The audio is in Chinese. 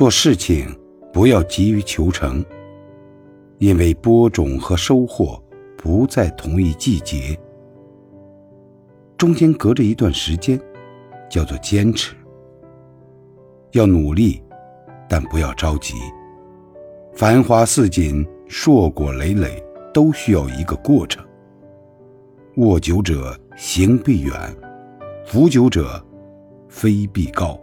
做事情不要急于求成，因为播种和收获不在同一季节，中间隔着一段时间，叫做坚持。要努力，但不要着急。繁花似锦，硕果累累，都需要一个过程。握久者行必远，扶久者飞必高。